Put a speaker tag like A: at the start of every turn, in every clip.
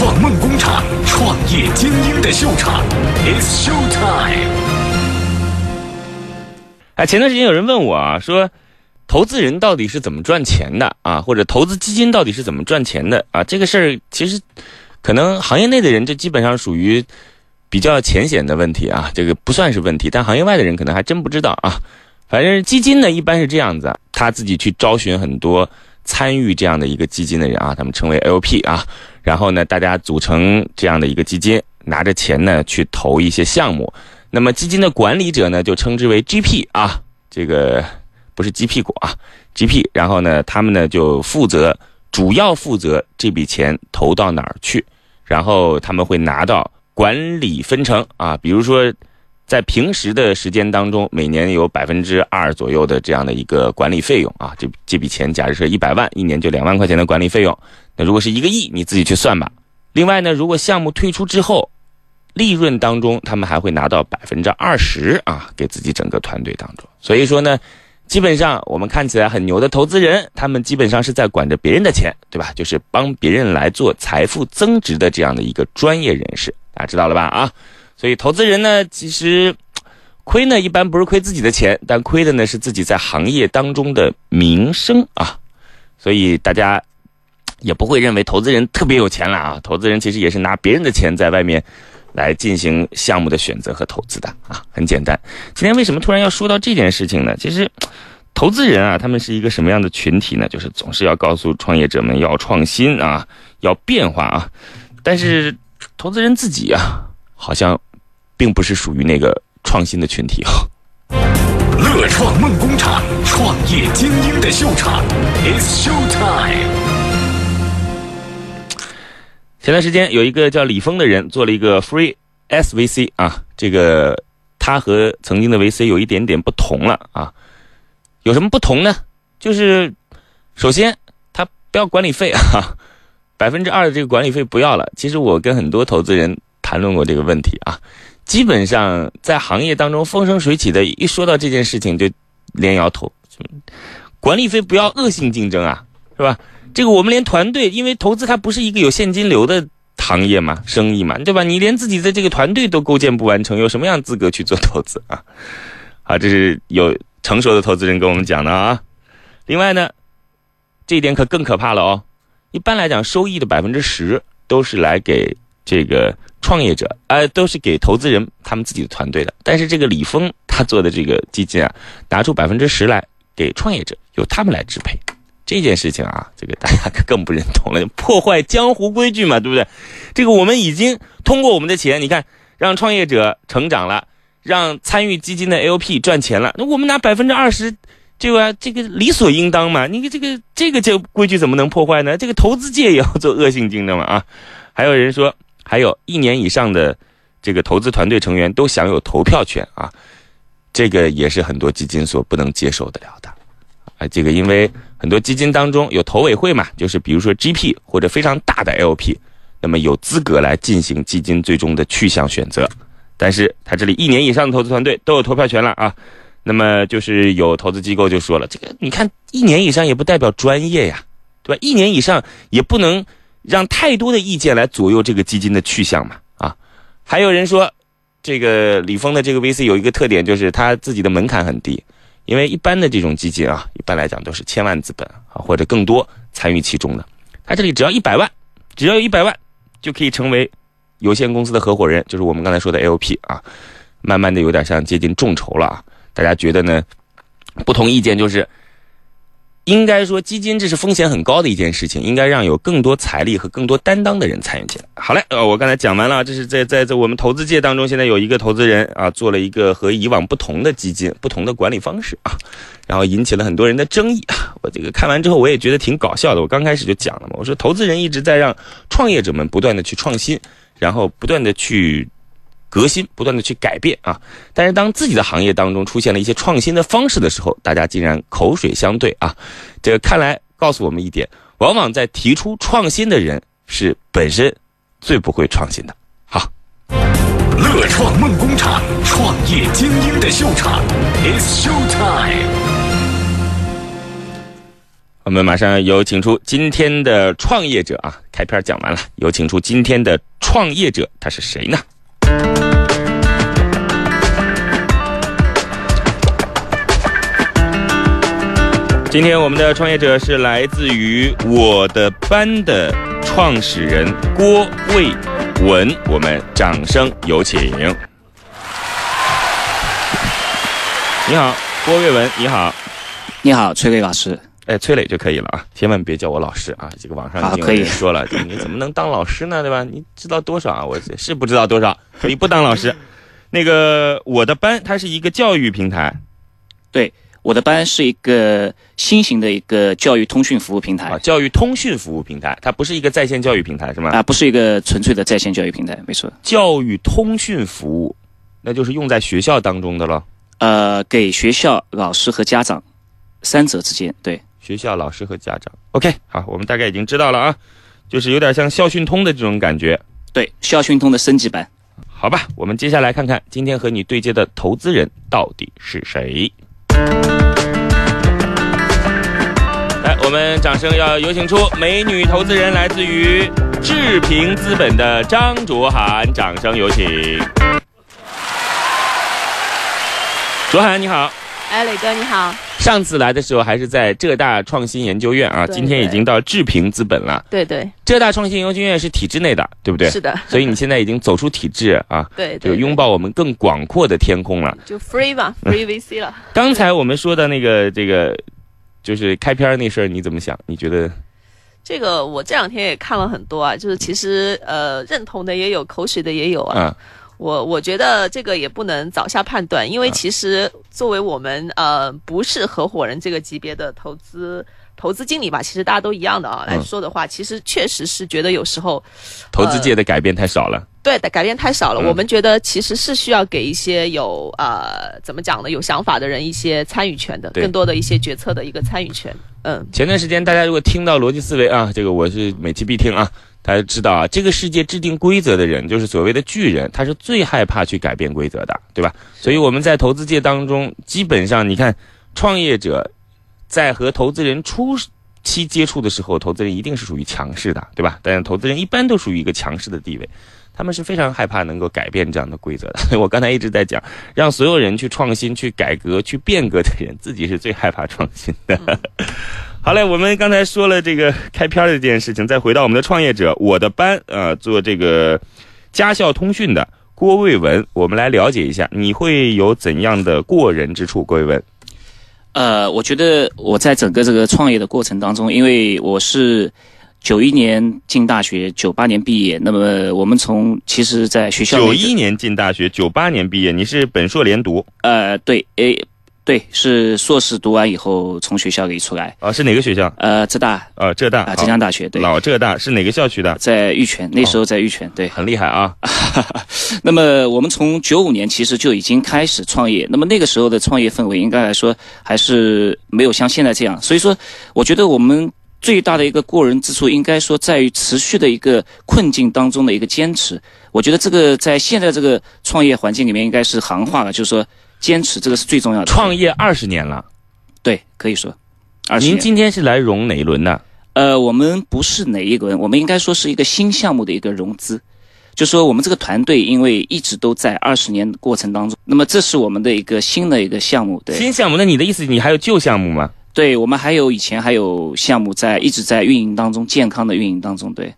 A: 创梦工厂，创业精英的秀场，It's Show Time。
B: 哎，前段时间有人问我啊，说投资人到底是怎么赚钱的啊？或者投资基金到底是怎么赚钱的啊？这个事儿其实可能行业内的人就基本上属于比较浅显的问题啊，这个不算是问题，但行业外的人可能还真不知道啊。反正基金呢，一般是这样子，他自己去招寻很多参与这样的一个基金的人啊，他们称为 LP 啊，然后呢，大家组成这样的一个基金，拿着钱呢去投一些项目。那么基金的管理者呢，就称之为 GP 啊，这个不是鸡屁股啊，GP。然后呢，他们呢就负责，主要负责这笔钱投到哪儿去，然后他们会拿到管理分成啊，比如说。在平时的时间当中，每年有百分之二左右的这样的一个管理费用啊，这这笔钱，假如说一百万，一年就两万块钱的管理费用。那如果是一个亿，你自己去算吧。另外呢，如果项目退出之后，利润当中他们还会拿到百分之二十啊，给自己整个团队当中。所以说呢，基本上我们看起来很牛的投资人，他们基本上是在管着别人的钱，对吧？就是帮别人来做财富增值的这样的一个专业人士，大家知道了吧？啊。所以，投资人呢，其实亏呢，一般不是亏自己的钱，但亏的呢是自己在行业当中的名声啊。所以大家也不会认为投资人特别有钱了啊。投资人其实也是拿别人的钱在外面来进行项目的选择和投资的啊。很简单。今天为什么突然要说到这件事情呢？其实，投资人啊，他们是一个什么样的群体呢？就是总是要告诉创业者们要创新啊，要变化啊。但是，投资人自己啊，好像。并不是属于那个创新的群体啊！
A: 乐创梦工厂，创业精英的秀场，It's Show Time。
B: 前段时间有一个叫李峰的人做了一个 Free SVC 啊，这个他和曾经的 VC 有一点点不同了啊。有什么不同呢？就是首先他不要管理费啊，百分之二的这个管理费不要了。其实我跟很多投资人谈论过这个问题啊。基本上在行业当中风生水起的，一说到这件事情就连摇头。管理费不要恶性竞争啊，是吧？这个我们连团队，因为投资它不是一个有现金流的行业嘛，生意嘛，对吧？你连自己的这个团队都构建不完成，有什么样资格去做投资啊？好，这是有成熟的投资人跟我们讲的啊。另外呢，这一点可更可怕了哦。一般来讲，收益的百分之十都是来给这个。创业者，呃，都是给投资人他们自己的团队的。但是这个李峰他做的这个基金啊，拿出百分之十来给创业者，由他们来支配。这件事情啊，这个大家可 更不认同了，破坏江湖规矩嘛，对不对？这个我们已经通过我们的钱，你看让创业者成长了，让参与基金的 LP 赚钱了，那我们拿百分之二十，这个这个理所应当嘛。你这个这个这规矩怎么能破坏呢？这个投资界也要做恶性竞争嘛啊！还有人说。还有一年以上的这个投资团队成员都享有投票权啊，这个也是很多基金所不能接受得了的啊。这个因为很多基金当中有投委会嘛，就是比如说 GP 或者非常大的 LP，那么有资格来进行基金最终的去向选择。但是他这里一年以上的投资团队都有投票权了啊。那么就是有投资机构就说了，这个你看一年以上也不代表专业呀，对吧？一年以上也不能。让太多的意见来左右这个基金的去向嘛？啊，还有人说，这个李峰的这个 VC 有一个特点，就是他自己的门槛很低，因为一般的这种基金啊，一般来讲都是千万资本啊或者更多参与其中的，他这里只要一百万，只要一百万就可以成为有限公司的合伙人，就是我们刚才说的 LP 啊，慢慢的有点像接近众筹了啊，大家觉得呢？不同意见就是。应该说，基金这是风险很高的一件事情，应该让有更多财力和更多担当的人参与进来。好嘞，呃，我刚才讲完了，这是在在在我们投资界当中，现在有一个投资人啊，做了一个和以往不同的基金，不同的管理方式啊，然后引起了很多人的争议啊。我这个看完之后，我也觉得挺搞笑的。我刚开始就讲了嘛，我说投资人一直在让创业者们不断的去创新，然后不断的去。革新，不断的去改变啊！但是当自己的行业当中出现了一些创新的方式的时候，大家竟然口水相对啊！这个看来告诉我们一点：往往在提出创新的人是本身最不会创新的。好，
A: 乐创梦工厂，创业精英的秀场，It's Show Time。
B: 我们马上有请出今天的创业者啊！开篇讲完了，有请出今天的创业者，他是谁呢？今天我们的创业者是来自于我的班的创始人郭卫文，我们掌声有请。你好，郭卫文，你好，
C: 你好，崔磊老师。
B: 哎，崔磊就可以了啊，千万别叫我老师啊！这个网上已经有人说了，你怎么能当老师呢？对吧？你知道多少啊？我是不知道多少，可以不当老师。那个我的班，它是一个教育平台，
C: 对。我的班是一个新型的一个教育通讯服务平台啊，
B: 教育通讯服务平台，它不是一个在线教育平台，是吗？
C: 啊，不是一个纯粹的在线教育平台，没错。
B: 教育通讯服务，那就是用在学校当中的了。
C: 呃，给学校老师和家长三者之间，对
B: 学校老师和家长。OK，好，我们大概已经知道了啊，就是有点像校讯通的这种感觉。
C: 对，校讯通的升级版。
B: 好吧，我们接下来看看今天和你对接的投资人到底是谁。来，我们掌声要有请出美女投资人，来自于智平资本的张卓涵，掌声有请。卓涵你好，
D: 哎，磊哥你好。
B: 上次来的时候还是在浙大创新研究院啊，今天已经到智平资本了。
D: 对对，
B: 浙大创新研究院是体制内的，对不对？
D: 是的。
B: 所以你现在已经走出体制啊，
D: 对，
B: 就拥抱我们更广阔的天空了。
D: 就 free 吧，free VC 了。
B: 刚才我们说的那个这个，就是开篇那事儿，你怎么想？你觉得？
D: 这个我这两天也看了很多啊，就是其实呃认同的也有，口水的也有啊。我我觉得这个也不能早下判断，因为其实作为我们呃不是合伙人这个级别的投资投资经理吧，其实大家都一样的啊来说的话，其实确实是觉得有时候
B: 投资界的改变太少了。
D: 对的，改变太少了。我们觉得其实是需要给一些有呃怎么讲呢，有想法的人一些参与权的，更多的一些决策的一个参与权。嗯，
B: 前段时间大家如果听到逻辑思维啊，这个我是每期必听啊。大家知道啊，这个世界制定规则的人就是所谓的巨人，他是最害怕去改变规则的，对吧？所以我们在投资界当中，基本上你看，创业者在和投资人初期接触的时候，投资人一定是属于强势的，对吧？但是投资人一般都属于一个强势的地位，他们是非常害怕能够改变这样的规则的。所以我刚才一直在讲，让所有人去创新、去改革、去变革的人，自己是最害怕创新的。好嘞，我们刚才说了这个开篇的这件事情，再回到我们的创业者，我的班啊，做这个家校通讯的郭卫文，我们来了解一下，你会有怎样的过人之处？郭卫文，
C: 呃，我觉得我在整个这个创业的过程当中，因为我是九一年进大学，九八年毕业，那么我们从其实在学校
B: 九一年进大学，九八年毕业，你是本硕连读？
C: 呃，对，诶。对，是硕士读完以后从学校里出来
B: 啊，是哪个学校？
C: 呃，浙大，
B: 呃，浙大，
C: 啊，浙江大学，对，
B: 老浙大是哪个校区的？
C: 在玉泉，那时候在玉泉，对，
B: 很厉害啊。
C: 那么我们从九五年其实就已经开始创业，那么那个时候的创业氛围应该来说还是没有像现在这样，所以说我觉得我们最大的一个过人之处，应该说在于持续的一个困境当中的一个坚持。我觉得这个在现在这个创业环境里面应该是行话了，就是说。坚持这个是最重要的。
B: 创业二十年了，
C: 对，可以说。
B: 您今天是来融哪一轮呢？
C: 呃，我们不是哪一轮，我们应该说是一个新项目的一个融资。就说我们这个团队因为一直都在二十年过程当中，那么这是我们的一个新的一个项目。对，
B: 新项目？那你的意思，你还有旧项目吗？
C: 对，我们还有以前还有项目在一直在运营当中，健康的运营当中。对，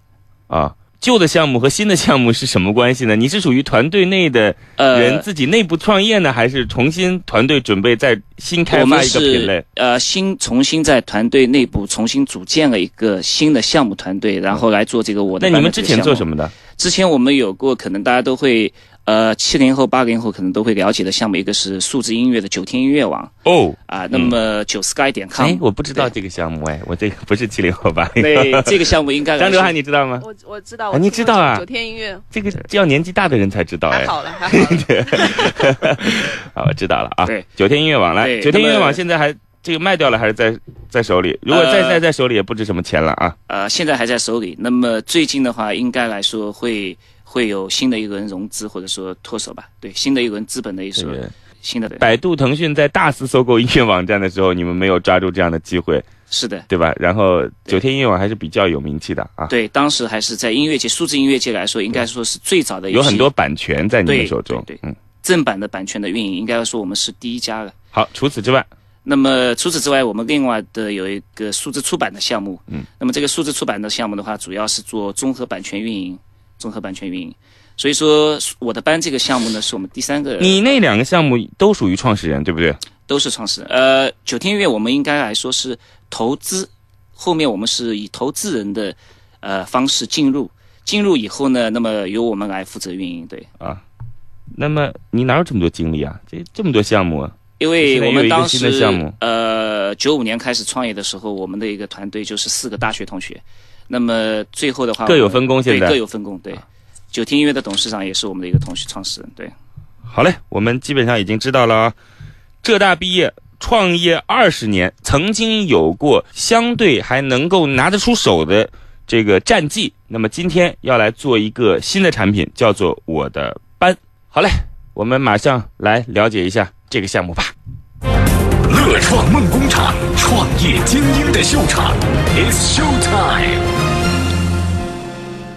B: 啊。旧的项目和新的项目是什么关系呢？你是属于团队内的人自己内部创业呢，还是重新团队准备再新开发一个品类？
C: 呃，新重新在团队内部重新组建了一个新的项目团队，然后来做这个我的。
B: 那你们之前做什么的？
C: 之前我们有过，可能大家都会。呃，七零后、八零后可能都会了解的项目，一个是数字音乐的九天音乐网
B: 哦
C: 啊，那么九 sky 点 com，
B: 哎，我不知道这个项目哎，我这个不是七零后八零。
C: 对，这个项目应该
B: 张哲瀚你知道吗？
D: 我我知道，
B: 你知道啊？
D: 九天音乐
B: 这个要年纪大的人才知道哎。
D: 好了，还好了。
B: 好，我知道了啊。
C: 对，
B: 九天音乐网来，九天音乐网现在还这个卖掉了还是在在手里？如果在在在手里也不值什么钱了啊。
C: 呃，现在还在手里。那么最近的话，应该来说会。会有新的一轮融资，或者说脱手吧。对，新的一轮资本的一手新的。
B: 百度、腾讯在大肆收购音乐网站的时候，你们没有抓住这样的机会，
C: 是的，
B: 对吧？然后九天音乐网还是比较有名气的啊。
C: 对，当时还是在音乐界、数字音乐界来说，应该说是最早的。
B: 有很多版权在你们手中。
C: 对，嗯，正版的版权的运营，应该说我们是第一家了。
B: 好，除此之外，
C: 那么除此之外，我们另外的有一个数字出版的项目。
B: 嗯，
C: 那么这个数字出版的项目的话，主要是做综合版权运营，综合版权运营。所以说，我的班这个项目呢，是我们第三个。
B: 你那两个项目都属于创始人，对不对？
C: 都是创始人。呃，九天音乐我们应该来说是投资，后面我们是以投资人的呃方式进入，进入以后呢，那么由我们来负责运营。对
B: 啊，那么你哪有这么多精力啊？这这么多项目啊？
C: 因为我们当时呃九五年开始创业的时候，我们的一个团队就是四个大学同学。那么最后的话
B: 各有分工，现在
C: 各有分工，对。九天音乐的董事长也是我们的一个同学创始人，对。
B: 好嘞，我们基本上已经知道了啊。浙大毕业，创业二十年，曾经有过相对还能够拿得出手的这个战绩。那么今天要来做一个新的产品，叫做我的班。好嘞，我们马上来了解一下这个项目吧。
A: 乐创梦工厂，创业精英的秀场，It's Show Time。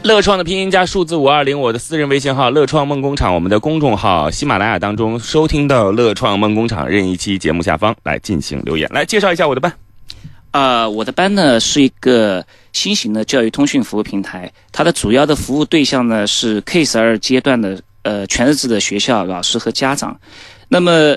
B: 乐创的拼音加数字五二零，我的私人微信号乐创梦工厂，我们的公众号喜马拉雅当中收听到乐创梦工厂任意期节目下方来进行留言，来介绍一下我的班。
C: 呃，我的班呢是一个新型的教育通讯服务平台，它的主要的服务对象呢是 K 十二阶段的呃全日制的学校老师和家长。那么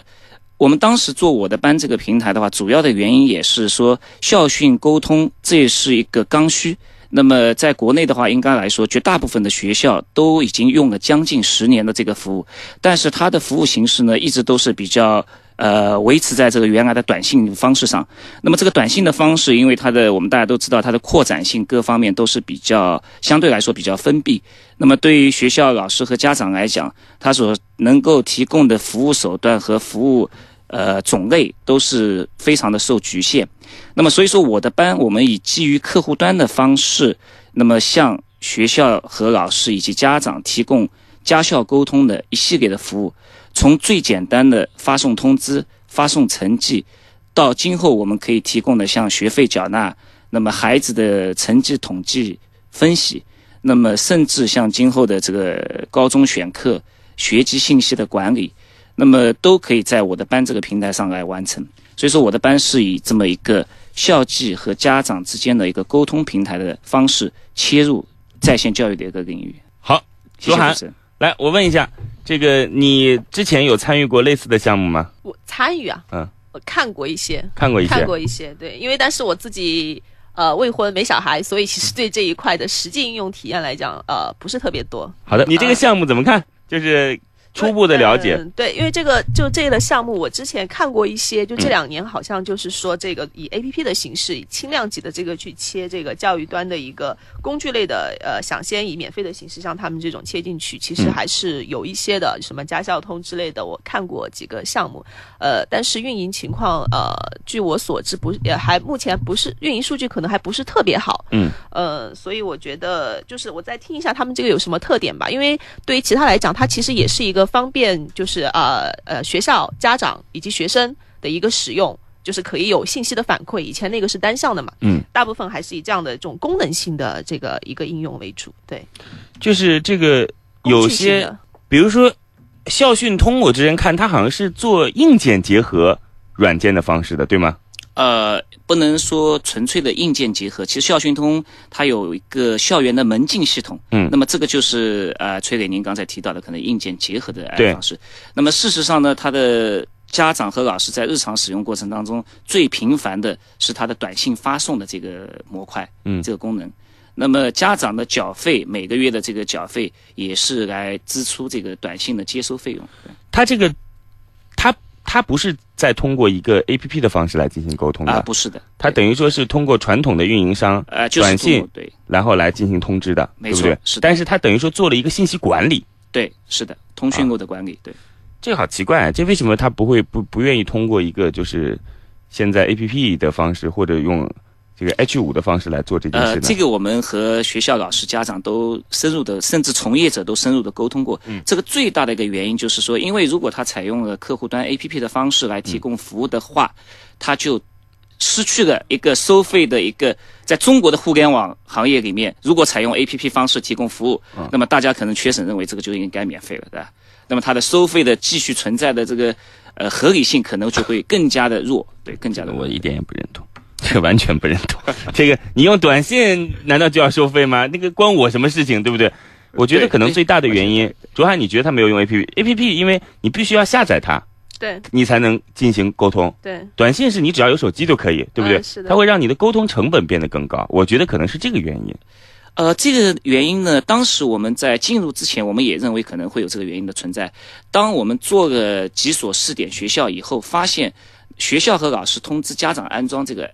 C: 我们当时做我的班这个平台的话，主要的原因也是说校训沟通，这是一个刚需。那么在国内的话，应该来说，绝大部分的学校都已经用了将近十年的这个服务，但是它的服务形式呢，一直都是比较呃维持在这个原来的短信方式上。那么这个短信的方式，因为它的我们大家都知道，它的扩展性各方面都是比较相对来说比较封闭。那么对于学校老师和家长来讲，他所能够提供的服务手段和服务。呃，种类都是非常的受局限。那么，所以说我的班，我们以基于客户端的方式，那么向学校和老师以及家长提供家校沟通的一系列的服务，从最简单的发送通知、发送成绩，到今后我们可以提供的像学费缴纳，那么孩子的成绩统计分析，那么甚至像今后的这个高中选课、学籍信息的管理。那么都可以在我的班这个平台上来完成，所以说我的班是以这么一个校际和家长之间的一个沟通平台的方式切入在线教育的一个领域。
B: 好，罗涵，来，我问一下，这个你之前有参与过类似的项目吗？
D: 我参与啊，
B: 嗯，
D: 我看过一些，
B: 看过一些，
D: 看过一些，对，因为但是我自己呃未婚没小孩，所以其实对这一块的实际应用体验来讲，呃，不是特别多。
B: 好的，你这个项目怎么看？就是。初步的了解，
D: 对，因为这个就这个项目，我之前看过一些，就这两年好像就是说这个以 A P P 的形式，以轻量级的这个去切这个教育端的一个工具类的，呃，想先以免费的形式像他们这种切进去，其实还是有一些的，什么家校通之类的，我看过几个项目，呃，但是运营情况，呃，据我所知，不也还目前不是运营数据可能还不是特别好，
B: 嗯，
D: 呃，所以我觉得就是我再听一下他们这个有什么特点吧，因为对于其他来讲，它其实也是一个。方便就是呃呃学校家长以及学生的一个使用，就是可以有信息的反馈。以前那个是单向的嘛，
B: 嗯，
D: 大部分还是以这样的这种功能性的这个一个应用为主。对，
B: 就是这个有些，比如说校讯通，我之前看它好像是做硬件结合软件的方式的，对吗？
C: 呃，不能说纯粹的硬件结合，其实校讯通它有一个校园的门禁系统，
B: 嗯，
C: 那么这个就是呃，崔磊您刚才提到的可能硬件结合的方式。那么事实上呢，它的家长和老师在日常使用过程当中最频繁的是它的短信发送的这个模块，
B: 嗯，
C: 这个功能。那么家长的缴费每个月的这个缴费也是来支出这个短信的接收费用。
B: 它这个，它。它不是在通过一个 A P P 的方式来进行沟通的。
C: 啊，不是的，
B: 它等于说是通过传统的运营商
C: 呃
B: 短信
C: 对，
B: 然后来进行通知的，
C: 没
B: 错，
C: 是，
B: 但是它等于说做了一个信息管理，
C: 对，是的，通讯录的管理，对，
B: 这个好奇怪，这为什么他不会不不愿意通过一个就是现在 A P P 的方式或者用？这个 H 五的方式来做这件事
C: 呃，这个我们和学校老师、家长都深入的，甚至从业者都深入的沟通过。
B: 嗯，
C: 这个最大的一个原因就是说，因为如果他采用了客户端 APP 的方式来提供服务的话，他就失去了一个收费的一个，在中国的互联网行业里面，如果采用 A P P 方式提供服务，那么大家可能缺省认为这个就应该免费了，对吧？那么它的收费的继续存在的这个呃合理性可能就会更加的弱，对，更加的
B: 我一点也不认同，这完全不认同。这个你用短信难道就要收费吗？那个关我什么事情，对不对？我觉得可能最大的原因，卓涵，你觉得他没有用 A P P？A P P 因为你必须要下载它。
D: 对，
B: 你才能进行沟通。
D: 对，
B: 短信是你只要有手机就可以，对不对？
D: 是
B: 的。它会让你的沟通成本变得更高，我觉得可能是这个原因。
C: 呃，这个原因呢，当时我们在进入之前，我们也认为可能会有这个原因的存在。当我们做了几所试点学校以后，发现学校和老师通知家长安装这个。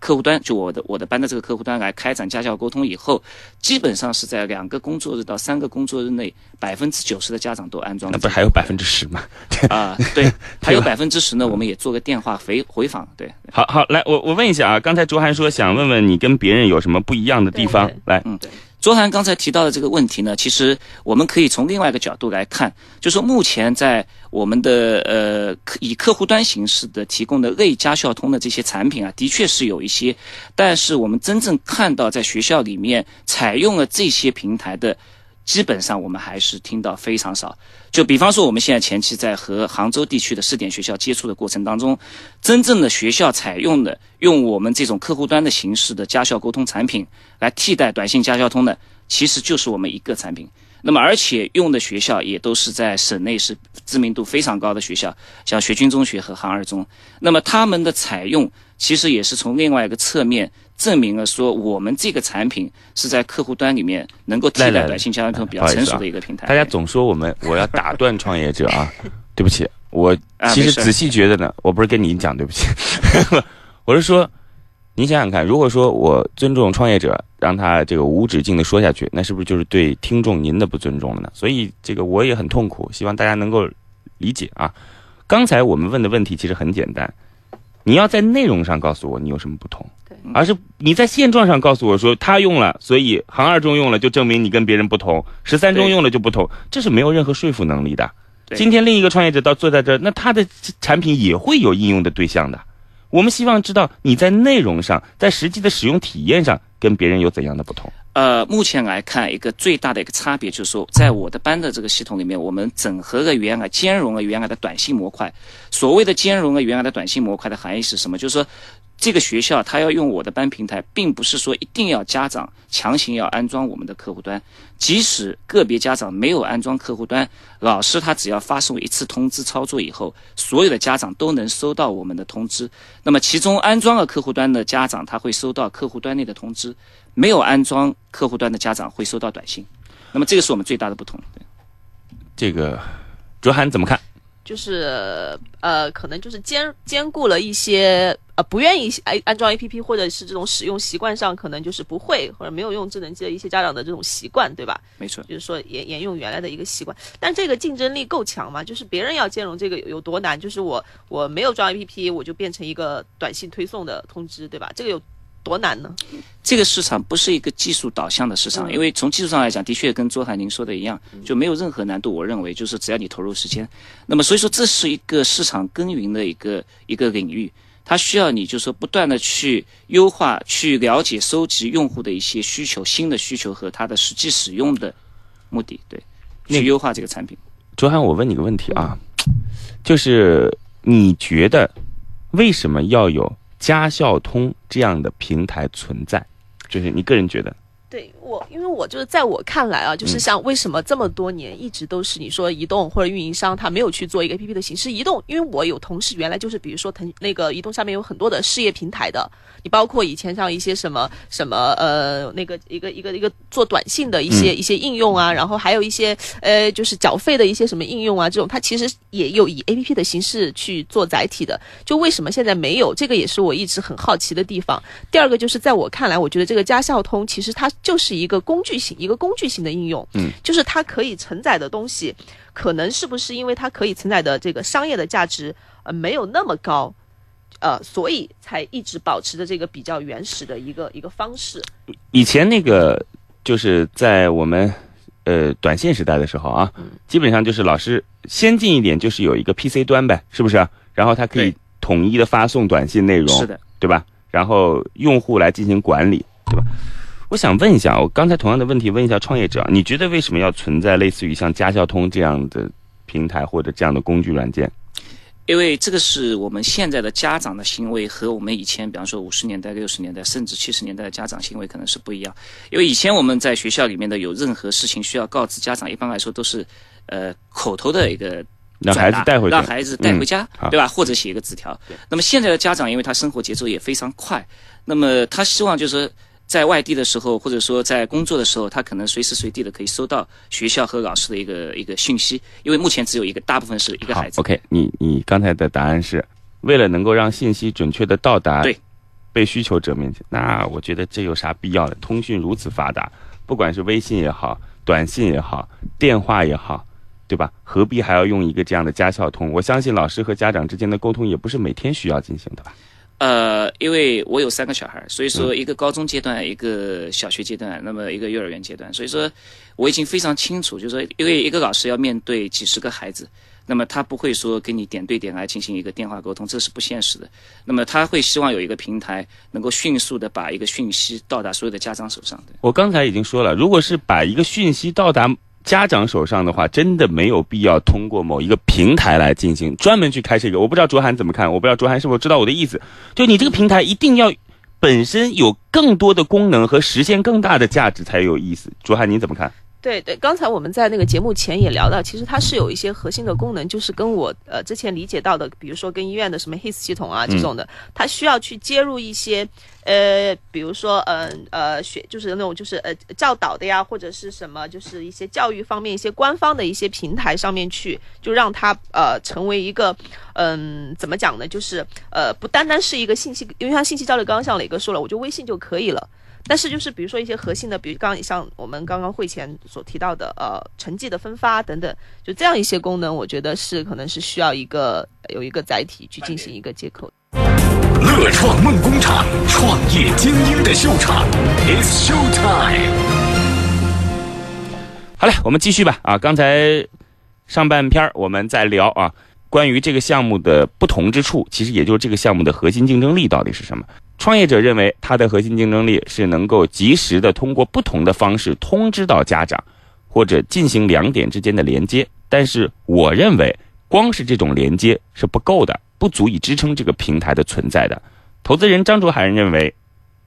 C: 客户端就我的我的班的这个客户端来开展家校沟通以后，基本上是在两个工作日到三个工作日内，百分之九十的家长都安装了。
B: 那不是还有百分之十吗？
C: 啊，对，还有百分之十呢，我们也做个电话回回访。对，
B: 好好来，我我问一下啊，刚才卓涵说想问问你跟别人有什么不一样的地方，来，
C: 嗯，对。卓涵刚才提到的这个问题呢，其实我们可以从另外一个角度来看，就说目前在我们的呃以客户端形式的提供的类家校通的这些产品啊，的确是有一些，但是我们真正看到在学校里面采用了这些平台的。基本上我们还是听到非常少。就比方说，我们现在前期在和杭州地区的试点学校接触的过程当中，真正的学校采用的用我们这种客户端的形式的家校沟通产品来替代短信家校通的，其实就是我们一个产品。那么，而且用的学校也都是在省内是知名度非常高的学校，像学军中学和杭二中。那么，他们的采用其实也是从另外一个侧面。证明了说，我们这个产品是在客户端里面能够替代短信交通比较成熟的一个平台。
B: 大家总说我们我要打断创业者啊，对不起，我其实仔细觉得呢，我不是跟你讲对不起，我是说，您想想看，如果说我尊重创业者，让他这个无止境的说下去，那是不是就是对听众您的不尊重了呢？所以这个我也很痛苦，希望大家能够理解啊。刚才我们问的问题其实很简单，你要在内容上告诉我你有什么不同。而是你在现状上告诉我说他用了，所以杭二中用了就证明你跟别人不同，十三中用了就不同，这是没有任何说服能力的。今天另一个创业者到坐在这儿，那他的产品也会有应用的对象的。我们希望知道你在内容上，在实际的使用体验上跟别人有怎样的不同。
C: 呃，目前来看，一个最大的一个差别就是说，在我的班的这个系统里面，我们整合了原来兼容了原来的短信模块。所谓的兼容了原来的短信模块的含义是什么？就是说。这个学校他要用我的班平台，并不是说一定要家长强行要安装我们的客户端，即使个别家长没有安装客户端，老师他只要发送一次通知操作以后，所有的家长都能收到我们的通知。那么其中安装了客户端的家长，他会收到客户端内的通知；没有安装客户端的家长会收到短信。那么这个是我们最大的不同。
B: 这个卓涵怎么看？
D: 就是呃，可能就是兼兼顾了一些。不愿意安安装 A P P，或者是这种使用习惯上，可能就是不会或者没有用智能机的一些家长的这种习惯，对吧？
C: 没错，
D: 就是说沿沿用原来的一个习惯。但这个竞争力够强吗？就是别人要兼容这个有多难？就是我我没有装 A P P，我就变成一个短信推送的通知，对吧？这个有多难呢？
C: 这个市场不是一个技术导向的市场，因为从技术上来讲，的确跟周海宁说的一样，就没有任何难度。我认为就是只要你投入时间，那么所以说这是一个市场耕耘的一个一个领域。它需要你，就是说不断的去优化、去了解、收集用户的一些需求、新的需求和它的实际使用的目的，对，去优化这个产品。
B: 卓涵，我问你个问题啊，就是你觉得为什么要有家校通这样的平台存在？就是你个人觉得。
D: 对我，因为我就是在我看来啊，就是像为什么这么多年一直都是你说移动或者运营商他没有去做一个 A P P 的形式？移动，因为我有同事原来就是比如说腾那个移动上面有很多的事业平台的，你包括以前像一些什么什么呃那个一个一个一个做短信的一些一些应用啊，然后还有一些呃就是缴费的一些什么应用啊，这种它其实也有以 A P P 的形式去做载体的。就为什么现在没有？这个也是我一直很好奇的地方。第二个就是在我看来，我觉得这个家校通其实它。就是一个工具型，一个工具型的应用，
B: 嗯，
D: 就是它可以承载的东西，可能是不是因为它可以承载的这个商业的价值呃没有那么高，呃，所以才一直保持着这个比较原始的一个一个方式。
B: 以前那个就是在我们呃短信时代的时候啊，基本上就是老师先进一点，就是有一个 PC 端呗，是不是？然后它可以。统一的发送短信内容，
C: 是的，
B: 对吧？然后用户来进行管理，对吧？我想问一下，我刚才同样的问题问一下创业者，你觉得为什么要存在类似于像家校通这样的平台或者这样的工具软件？
C: 因为这个是我们现在的家长的行为和我们以前，比方说五十年代、六十年代甚至七十年代的家长行为可能是不一样。因为以前我们在学校里面的有任何事情需要告知家长，一般来说都是呃口头的一个
B: 让孩子带回去，
C: 让孩子带回家，对吧？或者写一个纸条。那么现在的家长，因为他生活节奏也非常快，那么他希望就是。在外地的时候，或者说在工作的时候，他可能随时随地的可以收到学校和老师的一个一个讯息，因为目前只有一个，大部分是一个孩子。
B: OK，你你刚才的答案是，为了能够让信息准确的到达
C: 对
B: 被需求者面前，那我觉得这有啥必要的？通讯如此发达，不管是微信也好，短信也好，电话也好，对吧？何必还要用一个这样的家校通？我相信老师和家长之间的沟通也不是每天需要进行的吧？
C: 呃，因为我有三个小孩，所以说一个高中阶段，一个小学阶段，那么一个幼儿园阶段，所以说我已经非常清楚，就是说，因为一个老师要面对几十个孩子，那么他不会说跟你点对点来进行一个电话沟通，这是不现实的。那么他会希望有一个平台，能够迅速的把一个讯息到达所有的家长手上。
B: 我刚才已经说了，如果是把一个讯息到达。家长手上的话，真的没有必要通过某一个平台来进行专门去开这个。我不知道卓涵怎么看，我不知道卓涵是否知道我的意思。就你这个平台一定要本身有更多的功能和实现更大的价值才有意思。卓涵，你怎么看？
D: 对对，刚才我们在那个节目前也聊到，其实它是有一些核心的功能，就是跟我呃之前理解到的，比如说跟医院的什么 HIS 系统啊这种的，它需要去接入一些呃，比如说嗯呃学就是那种就是呃教导的呀，或者是什么就是一些教育方面一些官方的一些平台上面去，就让它呃成为一个嗯怎么讲呢？就是呃不单单是一个信息，因为像信息交流，刚刚像磊哥说了，我就微信就可以了。但是就是比如说一些核心的，比如刚像我们刚刚会前所提到的，呃，成绩的分发等等，就这样一些功能，我觉得是可能是需要一个有一个载体去进行一个接口。
A: 乐创梦工厂，创业精英的秀场，It's Show Time。
B: 好嘞，我们继续吧。啊，刚才上半篇我们在聊啊，关于这个项目的不同之处，其实也就是这个项目的核心竞争力到底是什么。创业者认为，它的核心竞争力是能够及时的通过不同的方式通知到家长，或者进行两点之间的连接。但是，我认为光是这种连接是不够的，不足以支撑这个平台的存在的。投资人张卓海认为。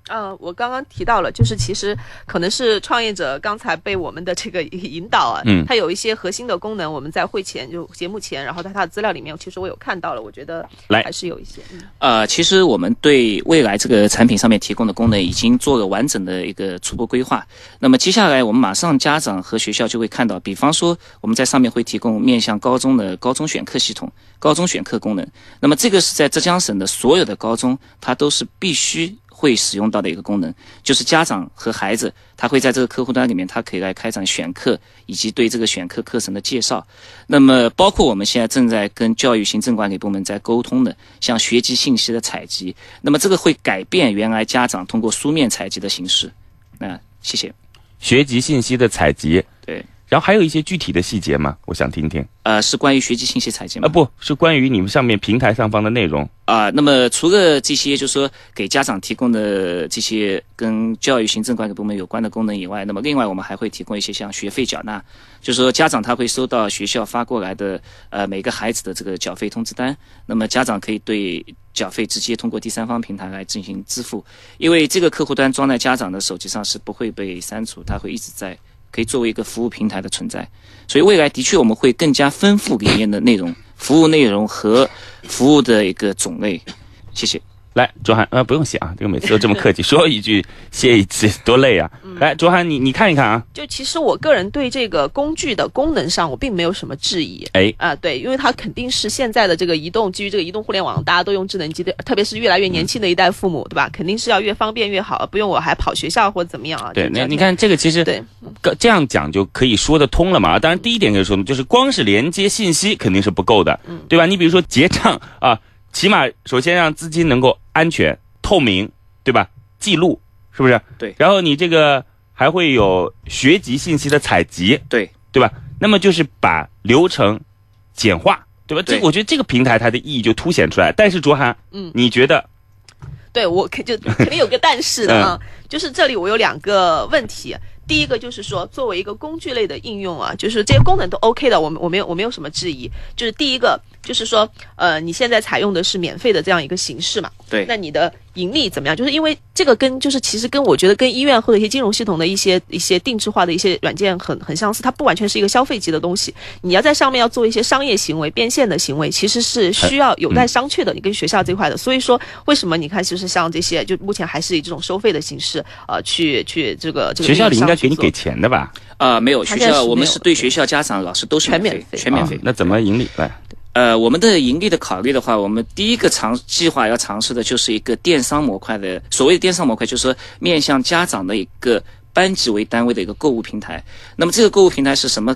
D: 嗯，我刚刚提到了，就是其实可能是创业者刚才被我们的这个引导啊，嗯，它有一些核心的功能，我们在会前就节目前，然后在它的资料里面，其实我有看到了，我觉得来还是有一些。
C: 呃，其实我们对未来这个产品上面提供的功能已经做了完整的一个初步规划。那么接下来我们马上家长和学校就会看到，比方说我们在上面会提供面向高中的高中选课系统、高中选课功能。那么这个是在浙江省的所有的高中，它都是必须。会使用到的一个功能，就是家长和孩子，他会在这个客户端里面，他可以来开展选课以及对这个选课课程的介绍。那么，包括我们现在正在跟教育行政管理部门在沟通的，像学籍信息的采集，那么这个会改变原来家长通过书面采集的形式。那谢谢。
B: 学籍信息的采集，
C: 对。
B: 然后还有一些具体的细节吗？我想听听。
C: 呃，是关于学籍信息采集吗？
B: 啊，不是关于你们上面平台上方的内容
C: 啊。那么除了这些，就是说给家长提供的这些跟教育行政管理部门有关的功能以外，那么另外我们还会提供一些像学费缴纳，就是说家长他会收到学校发过来的呃每个孩子的这个缴费通知单，那么家长可以对缴费直接通过第三方平台来进行支付，因为这个客户端装在家长的手机上是不会被删除，它会一直在。可以作为一个服务平台的存在，所以未来的确我们会更加丰富里面的内容、服务内容和服务的一个种类。谢谢。
B: 来，卓涵，呃，不用谢啊，这个每次都这么客气，说一句谢一次，多累啊！来，卓涵，你你看一看啊。
D: 就其实我个人对这个工具的功能上，我并没有什么质疑。
B: 哎，
D: 啊，对，因为它肯定是现在的这个移动，基于这个移动互联网，大家都用智能机的，特别是越来越年轻的一代父母，对吧？肯定是要越方便越好，不用我还跑学校或者怎么样啊？
B: 对，那你看这个其实
D: 对，
B: 这样讲就可以说得通了嘛。当然，第一点可以说，就是光是连接信息肯定是不够的，对吧？你比如说结账啊，起码首先让资金能够安全。透明，对吧？记录是不是？
C: 对。
B: 然后你这个还会有学籍信息的采集，
C: 对
B: 对吧？那么就是把流程简化，对吧？这我觉得这个平台它的意义就凸显出来。但是卓涵，嗯，你觉得？
D: 对我肯就肯定有个但是的 啊，就是这里我有两个问题。第一个就是说，作为一个工具类的应用啊，就是这些功能都 OK 的，我们我没有我没有什么质疑。就是第一个就是说，呃，你现在采用的是免费的这样一个形式嘛？
C: 对。
D: 那你的盈利怎么样？就是因为这个跟就是其实跟我觉得跟医院或者一些金融系统的一些一些定制化的一些软件很很相似，它不完全是一个消费级的东西。你要在上面要做一些商业行为、变现的行为，其实是需要有待商榷的。你跟学校这块的，所以说为什么你看就是像这些，就目前还是以这种收费的形式呃去去这个这个
B: 学校里应该给你给钱的吧？
C: 啊，没有学校，我们是对学校、家长、老师都是
D: 全免费，
C: 全免费。
B: 那怎么盈利？来。
C: 呃，我们的盈利的考虑的话，我们第一个尝计划要尝试的就是一个电商模块的，所谓的电商模块，就是说面向家长的一个班级为单位的一个购物平台。那么这个购物平台是什么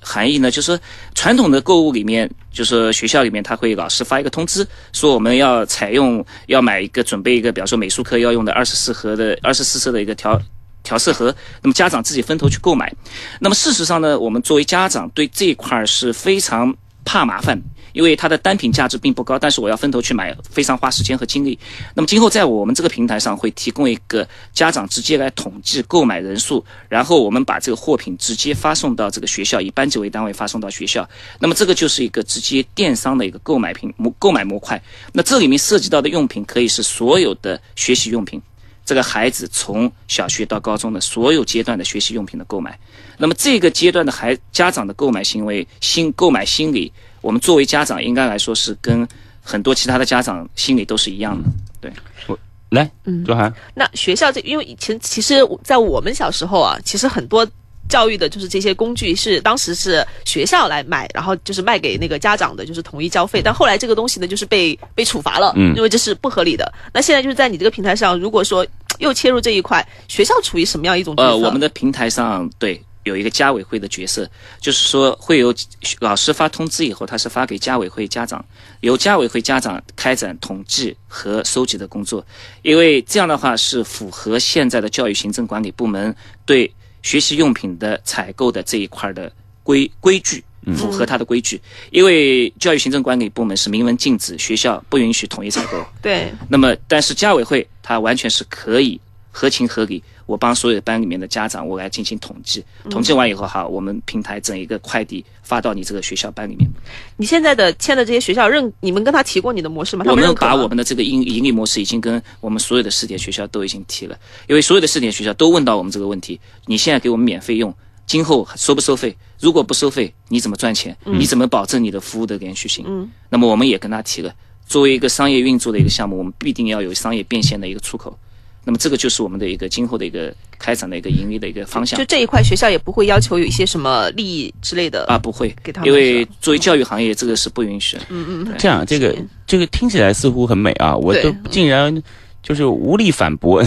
C: 含义呢？就是说传统的购物里面，就是学校里面他会老师发一个通知，说我们要采用要买一个准备一个，比方说美术课要用的二十四盒的二十四色的一个调调色盒，那么家长自己分头去购买。那么事实上呢，我们作为家长对这一块是非常怕麻烦。因为它的单品价值并不高，但是我要分头去买，非常花时间和精力。那么今后在我们这个平台上会提供一个家长直接来统计购买人数，然后我们把这个货品直接发送到这个学校，以班级为单位发送到学校。那么这个就是一个直接电商的一个购买品模购买模块。那这里面涉及到的用品可以是所有的学习用品，这个孩子从小学到高中的所有阶段的学习用品的购买。那么这个阶段的孩家长的购买行为心购买心理。我们作为家长，应该来说是跟很多其他的家长心理都是一样的。对，
B: 我来，嗯，周涵，
D: 那学校这，因为以前其实，在我们小时候啊，其实很多教育的就是这些工具是当时是学校来买，然后就是卖给那个家长的，就是统一交费。但后来这个东西呢，就是被被处罚了，嗯，因为这是不合理的。那现在就是在你这个平台上，如果说又切入这一块，学校处于什么样一种？
C: 呃，我们的平台上对。有一个家委会的角色，就是说会有老师发通知以后，他是发给家委会家长，由家委会家长开展统计和收集的工作，因为这样的话是符合现在的教育行政管理部门对学习用品的采购的这一块的规规矩，符合它的规矩。因为教育行政管理部门是明文禁止学校不允许统一采购，
D: 对。
C: 那么，但是家委会它完全是可以合情合理。我帮所有班里面的家长，我来进行统计，统计完以后，哈，我们平台整一个快递发到你这个学校班里面。
D: 你现在的签的这些学校认，你们跟他提过你的模式吗？
C: 我们把我们的这个盈盈利模式已经跟我们所有的试点学校都已经提了，因为所有的试点学校都问到我们这个问题：你现在给我们免费用，今后收不收费？如果不收费，你怎么赚钱？你怎么保证你的服务的连续性？嗯，那么我们也跟他提了，作为一个商业运作的一个项目，我们必定要有商业变现的一个出口。那么这个就是我们的一个今后的一个开展的一个盈利的一个方向。
D: 就这一块，学校也不会要求有一些什么利益之类的
C: 啊，不会
D: 给他们，
C: 因为作为教育行业，这个是不允许。
D: 嗯嗯。
B: 这样，这个这个听起来似乎很美啊，我都竟然就是无力反驳，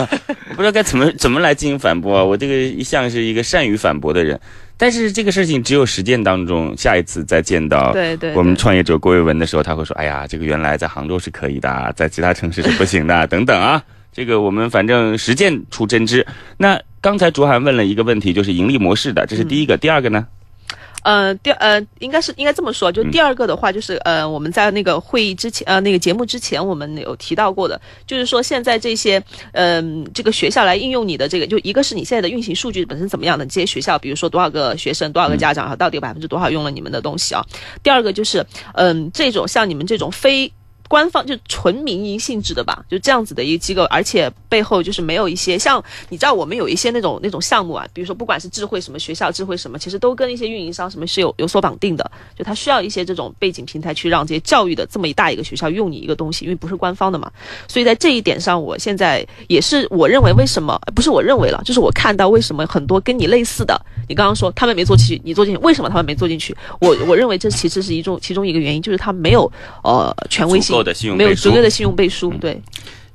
B: 不知道该怎么怎么来进行反驳啊。我这个一向是一个善于反驳的人，但是这个事情只有实践当中，下一次再见到
D: 对对
B: 我们创业者郭跃文的时候，他会说：“哎呀，这个原来在杭州是可以的，在其他城市是不行的，等等啊。”这个我们反正实践出真知。那刚才卓涵问了一个问题，就是盈利模式的，这是第一个。第二个呢？
D: 呃，第呃，应该是应该这么说，就第二个的话，就是呃，我们在那个会议之前，呃，那个节目之前，我们有提到过的，就是说现在这些，嗯，这个学校来应用你的这个，就一个是你现在的运行数据本身怎么样的，这些学校，比如说多少个学生，多少个家长，到底有百分之多少用了你们的东西啊？第二个就是，嗯，这种像你们这种非。官方就纯民营性质的吧，就这样子的一个机构，而且背后就是没有一些像你知道我们有一些那种那种项目啊，比如说不管是智慧什么学校，智慧什么，其实都跟一些运营商什么是有有所绑定的，就它需要一些这种背景平台去让这些教育的这么一大一个学校用你一个东西，因为不是官方的嘛，所以在这一点上，我现在也是我认为为什么不是我认为了，就是我看到为什么很多跟你类似的，你刚刚说他们没做进去，你做进去，为什么他们没做进去？我我认为这其实是一种其中一个原因，就是他没有呃权威性。没有足够的信用背书，对。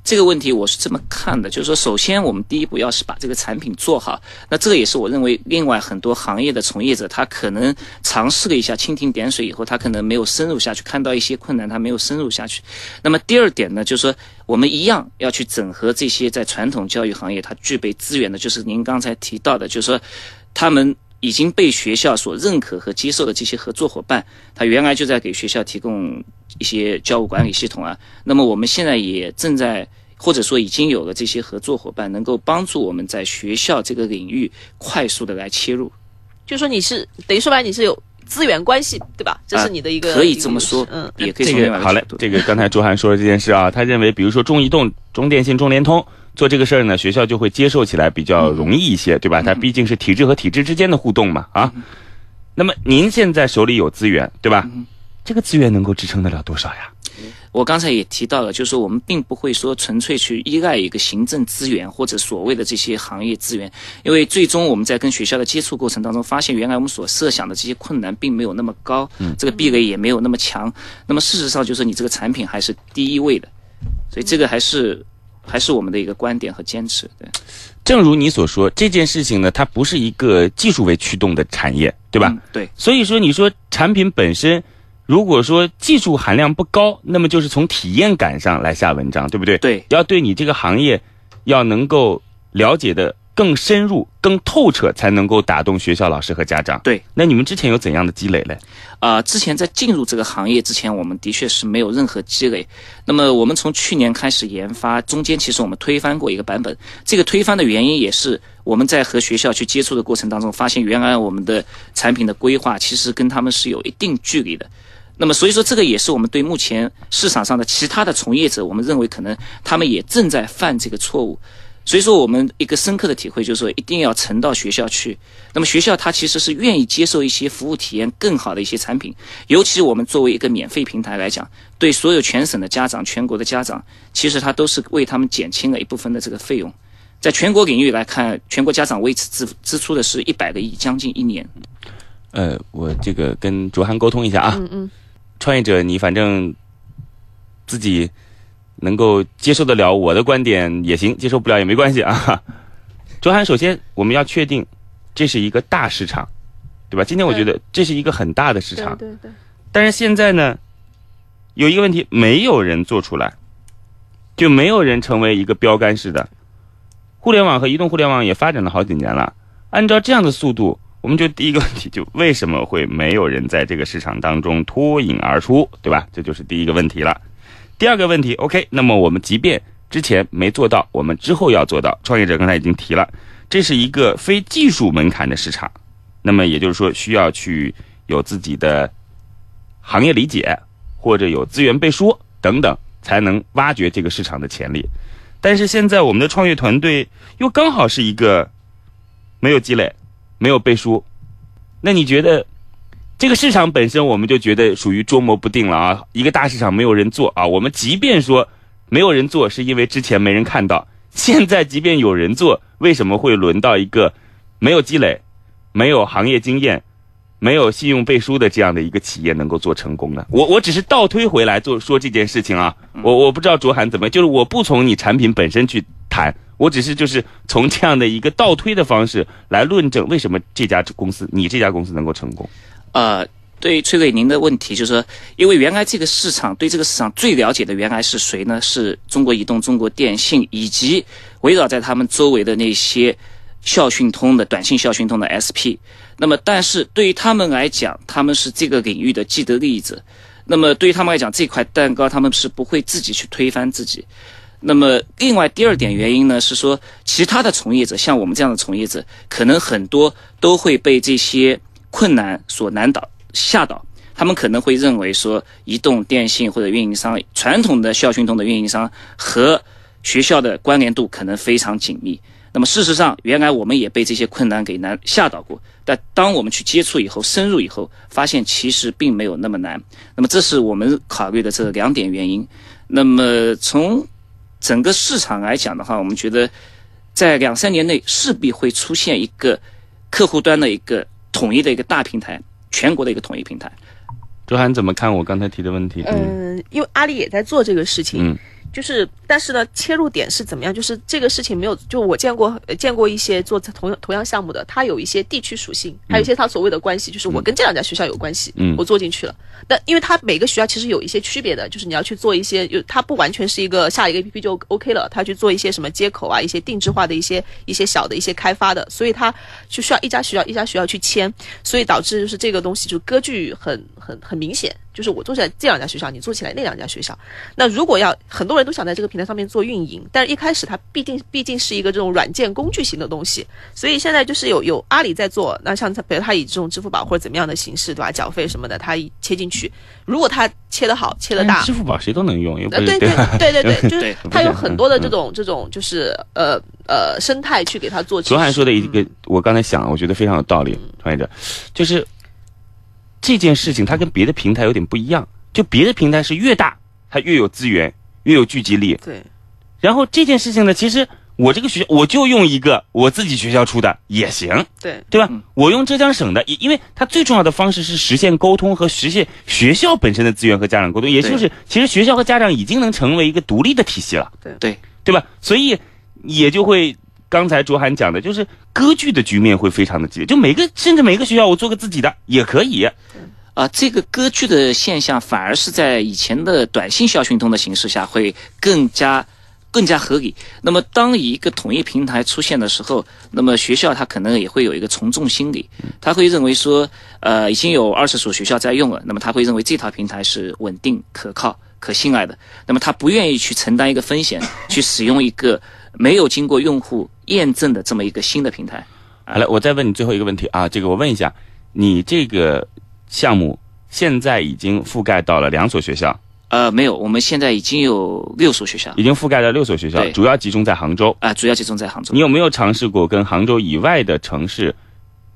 C: 这个问题我是这么看的，就是说，首先我们第一步要是把这个产品做好，那这个也是我认为另外很多行业的从业者他可能尝试了一下蜻蜓点水以后，他可能没有深入下去，看到一些困难，他没有深入下去。那么第二点呢，就是说我们一样要去整合这些在传统教育行业它具备资源的，就是您刚才提到的，就是说他们已经被学校所认可和接受的这些合作伙伴，他原来就在给学校提供一些教务管理系统啊。那么我们现在也正在，或者说已经有了这些合作伙伴，能够帮助我们在学校这个领域快速的来切入。
D: 就说你是等于说白，你是有资源关系，对吧？这是你的一个
C: 可以这么说，嗯，也可以
B: 这个好嘞。这个刚才卓涵说的这件事啊，他认为，比如说中移动、中电信、中联通。做这个事儿呢，学校就会接受起来比较容易一些，对吧？它毕竟是体制和体制之间的互动嘛，啊。那么您现在手里有资源，对吧？这个资源能够支撑得了多少呀？
C: 我刚才也提到了，就是说我们并不会说纯粹去依赖一个行政资源或者所谓的这些行业资源，因为最终我们在跟学校的接触过程当中，发现原来我们所设想的这些困难并没有那么高，这个壁垒也没有那么强。那么事实上，就是你这个产品还是第一位的，所以这个还是。还是我们的一个观点和坚持。对，
B: 正如你所说，这件事情呢，它不是一个技术为驱动的产业，对吧？
C: 对。
B: 所以说，你说产品本身，如果说技术含量不高，那么就是从体验感上来下文章，对不对？
C: 对。
B: 要对你这个行业，要能够了解的。更深入、更透彻，才能够打动学校老师和家长。
C: 对，
B: 那你们之前有怎样的积累嘞？
C: 啊，之前在进入这个行业之前，我们的确是没有任何积累。那么，我们从去年开始研发，中间其实我们推翻过一个版本。这个推翻的原因也是我们在和学校去接触的过程当中，发现原来我们的产品的规划其实跟他们是有一定距离的。那么，所以说这个也是我们对目前市场上的其他的从业者，我们认为可能他们也正在犯这个错误。所以说，我们一个深刻的体会就是说，一定要沉到学校去。那么，学校它其实是愿意接受一些服务体验更好的一些产品。尤其我们作为一个免费平台来讲，对所有全省的家长、全国的家长，其实它都是为他们减轻了一部分的这个费用。在全国领域来看，全国家长为此支支出的是一百个亿，将近一年。
B: 呃，我这个跟卓涵沟通一下啊。
D: 嗯嗯。
B: 创业者，你反正自己。能够接受得了我的观点也行，接受不了也没关系啊。周涵，首先我们要确定这是一个大市场，对吧？今天我觉得这是一个很大的市场，
D: 对对。
B: 但是现在呢，有一个问题，没有人做出来，就没有人成为一个标杆式的。互联网和移动互联网也发展了好几年了，按照这样的速度，我们就第一个问题就为什么会没有人在这个市场当中脱颖而出，对吧？这就是第一个问题了。第二个问题，OK，那么我们即便之前没做到，我们之后要做到。创业者刚才已经提了，这是一个非技术门槛的市场，那么也就是说需要去有自己的行业理解，或者有资源背书等等，才能挖掘这个市场的潜力。但是现在我们的创业团队又刚好是一个没有积累、没有背书，那你觉得？这个市场本身，我们就觉得属于捉摸不定了啊！一个大市场没有人做啊，我们即便说没有人做，是因为之前没人看到。现在即便有人做，为什么会轮到一个没有积累、没有行业经验、没有信用背书的这样的一个企业能够做成功呢？我我只是倒推回来做说这件事情啊，我我不知道卓涵怎么，就是我不从你产品本身去谈，我只是就是从这样的一个倒推的方式来论证为什么这家公司，你这家公司能够成功。
C: 呃，对于崔伟您的问题，就是说，因为原来这个市场对这个市场最了解的原来是谁呢？是中国移动、中国电信以及围绕在他们周围的那些校讯通的短信校讯通的 SP。那么，但是对于他们来讲，他们是这个领域的既得利益者。那么，对于他们来讲，这块蛋糕他们是不会自己去推翻自己。那么，另外第二点原因呢，是说其他的从业者，像我们这样的从业者，可能很多都会被这些。困难所难倒吓倒，他们可能会认为说，移动、电信或者运营商传统的校讯通的运营商和学校的关联度可能非常紧密。那么事实上，原来我们也被这些困难给难吓倒过。但当我们去接触以后、深入以后，发现其实并没有那么难。那么这是我们考虑的这两点原因。那么从整个市场来讲的话，我们觉得在两三年内势必会出现一个客户端的一个。统一的一个大平台，全国的一个统一平台。
B: 周涵怎么看我刚才提的问题？
D: 嗯，因为阿里也在做这个事情。嗯，就是，但是呢，切入点是怎么样？就是这个事情没有，就我见过见过一些做同样同样项目的，它有一些地区属性，还有一些它所谓的关系，就是我跟这两家学校有关系，嗯，我做进去了。但因为它每个学校其实有一些区别的，就是你要去做一些，有它不完全是一个下一个 APP 就 OK 了，它去做一些什么接口啊，一些定制化的一些一些小的一些开发的，所以它就需要一家学校一家学校去签，所以导致就是这个东西就割据很很很明显。就是我做起来这两家学校，你做起来那两家学校。那如果要很多人都想在这个平台上面做运营，但是一开始它毕竟毕竟是一个这种软件工具型的东西，所以现在就是有有阿里在做。那像他，比如他以这种支付宝或者怎么样的形式，对吧？缴费什么的，他切进去，如果他切得好，切得大，
B: 支付宝谁都能用，对
D: 对对对对，就是他有很多的这种这种就是呃呃生态去给他做。
B: 卓涵说的一个，我刚才想，我觉得非常有道理，创业者就是。这件事情它跟别的平台有点不一样，就别的平台是越大它越有资源，越有聚集力。
D: 对。
B: 然后这件事情呢，其实我这个学校我就用一个我自己学校出的也行。
D: 对。
B: 对吧？我用浙江省的，因为它最重要的方式是实现沟通和实现学校本身的资源和家长沟通，也就是其实学校和家长已经能成为一个独立的体系了。
D: 对
C: 对
B: 对吧？所以也就会。刚才卓涵讲的就是割据的局面会非常的激烈，就每个甚至每个学校我做个自己的也可以，
C: 啊，这个割据的现象反而是在以前的短信校讯通的形式下会更加更加合理。那么当一个统一平台出现的时候，那么学校它可能也会有一个从众心理，他会认为说，呃，已经有二十所学校在用了，那么他会认为这套平台是稳定、可靠、可信赖的，那么他不愿意去承担一个风险，去使用一个没有经过用户。验证的这么一个新的平台，
B: 好了，我再问你最后一个问题啊，这个我问一下，你这个项目现在已经覆盖到了两所学校？
C: 呃，没有，我们现在已经有六所学校，
B: 已经覆盖了六所学校，主要集中在杭州
C: 啊，主要集中在杭州。
B: 你有没有尝试过跟杭州以外的城市？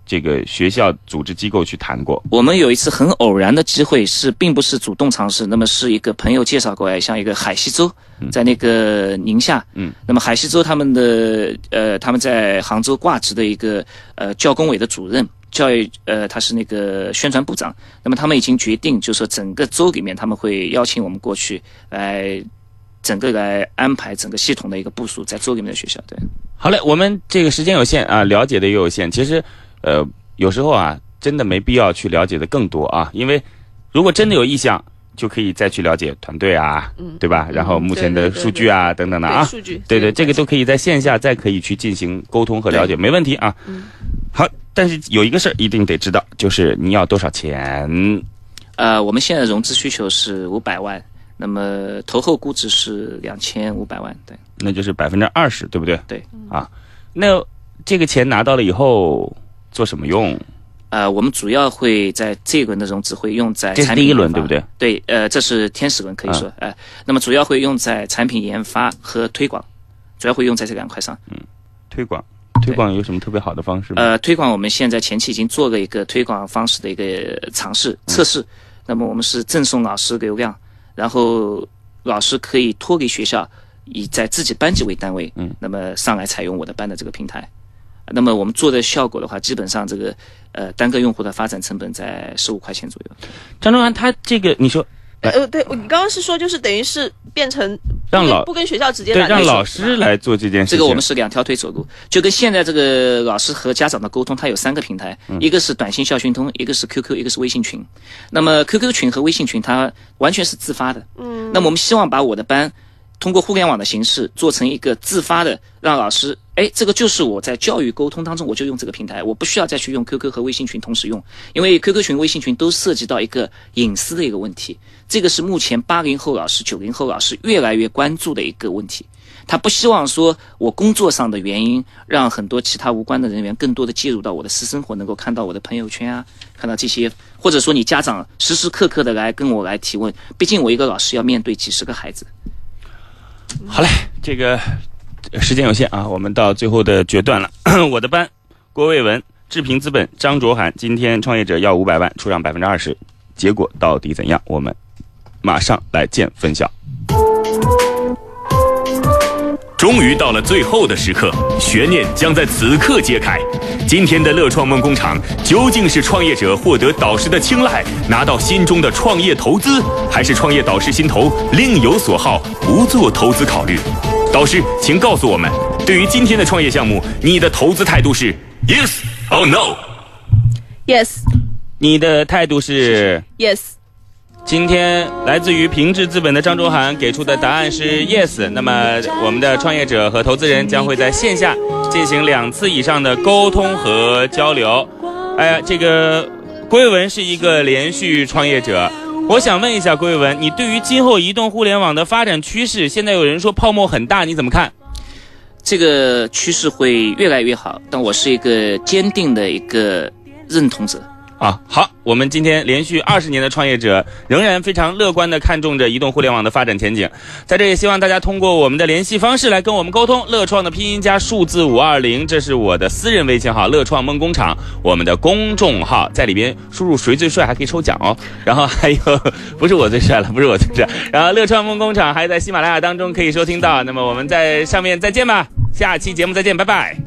B: 这个学校组织机构去谈过。
C: 我们有一次很偶然的机会，是并不是主动尝试，那么是一个朋友介绍过来，像一个海西州，在那个宁夏，嗯，那么海西州他们的呃，他们在杭州挂职的一个呃教工委的主任，教育呃他是那个宣传部长，那么他们已经决定，就是说整个州里面他们会邀请我们过去来整个来安排整个系统的一个部署在州里面的学校。对，
B: 好嘞，我们这个时间有限啊，了解的也有限，其实。呃，有时候啊，真的没必要去了解的更多啊，因为如果真的有意向，就可以再去了解团队啊，对吧？然后目前的数据啊，等等的啊，
D: 数据，
B: 对对，这个都可以在线下再可以去进行沟通和了解，没问题啊。好，但是有一个事儿一定得知道，就是你要多少钱？
C: 呃，我们现在融资需求是五百万，那么投后估值是两千五百万，对，
B: 那就是百分之二十，对不对？
C: 对，
B: 啊，那这个钱拿到了以后。做什么用？
C: 呃，我们主要会在这个轮的融资会用在
B: 这是第一轮对不对？
C: 对，呃，这是天使轮可以说，哎，那么主要会用在产品研发和推广，主要会用在这两块上。
B: 嗯，推广，推广有什么特别好的方式吗？
C: 呃，推广我们现在前期已经做了一个推广方式的一个尝试测试，那么我们是赠送老师流量，然后老师可以托给学校，以在自己班级为单位，嗯，那么上来采用我的班的这个平台。那么我们做的效果的话，基本上这个呃单个用户的发展成本在十五块钱左右。
B: 张忠安，他这个你说，
D: 呃，对你刚刚是说就是等于是变成
B: 让老
D: 不跟学校直接
B: 来让老师来做这件事。
C: 这个我们是两条腿走路，就跟现在这个老师和家长的沟通，它有三个平台，一个是短信校讯通，一个是 QQ，一个是微信群。那么 QQ 群和微信群它完全是自发的。嗯。那么我们希望把我的班。通过互联网的形式做成一个自发的，让老师，哎，这个就是我在教育沟通当中，我就用这个平台，我不需要再去用 QQ 和微信群同时用，因为 QQ 群、微信群都涉及到一个隐私的一个问题，这个是目前八零后老师、九零后老师越来越关注的一个问题，他不希望说我工作上的原因让很多其他无关的人员更多的介入到我的私生活，能够看到我的朋友圈啊，看到这些，或者说你家长时时刻刻的来跟我来提问，毕竟我一个老师要面对几十个孩子。
B: 好嘞，这个时间有限啊，我们到最后的决断了。我的班，郭卫文、志平资本、张卓涵，今天创业者要五百万，出让百分之二十，结果到底怎样？我们马上来见分晓。
A: 终于到了最后的时刻，悬念将在此刻揭开。今天的乐创梦工厂究竟是创业者获得导师的青睐，拿到心中的创业投资，还是创业导师心头另有所好，不做投资考虑？导师，请告诉我们，对于今天的创业项目，你的投资态度是 yes or no？Yes。
B: 你的态度是
D: yes。
B: 今天来自于平治资本的张卓涵给出的答案是 yes。那么我们的创业者和投资人将会在线下进行两次以上的沟通和交流。哎呀，这个郭文是一个连续创业者，我想问一下郭伟文，你对于今后移动互联网的发展趋势，现在有人说泡沫很大，你怎么看？
C: 这个趋势会越来越好，但我是一个坚定的一个认同者。
B: 啊，好，我们今天连续二十年的创业者仍然非常乐观的看重着移动互联网的发展前景，在这也希望大家通过我们的联系方式来跟我们沟通。乐创的拼音加数字五二零，这是我的私人微信号，乐创梦工厂，我们的公众号在里边输入谁最帅还可以抽奖哦。然后还有不是我最帅了，不是我最帅，然后乐创梦工厂还在喜马拉雅当中可以收听到。那么我们在上面再见吧，下期节目再见，拜拜。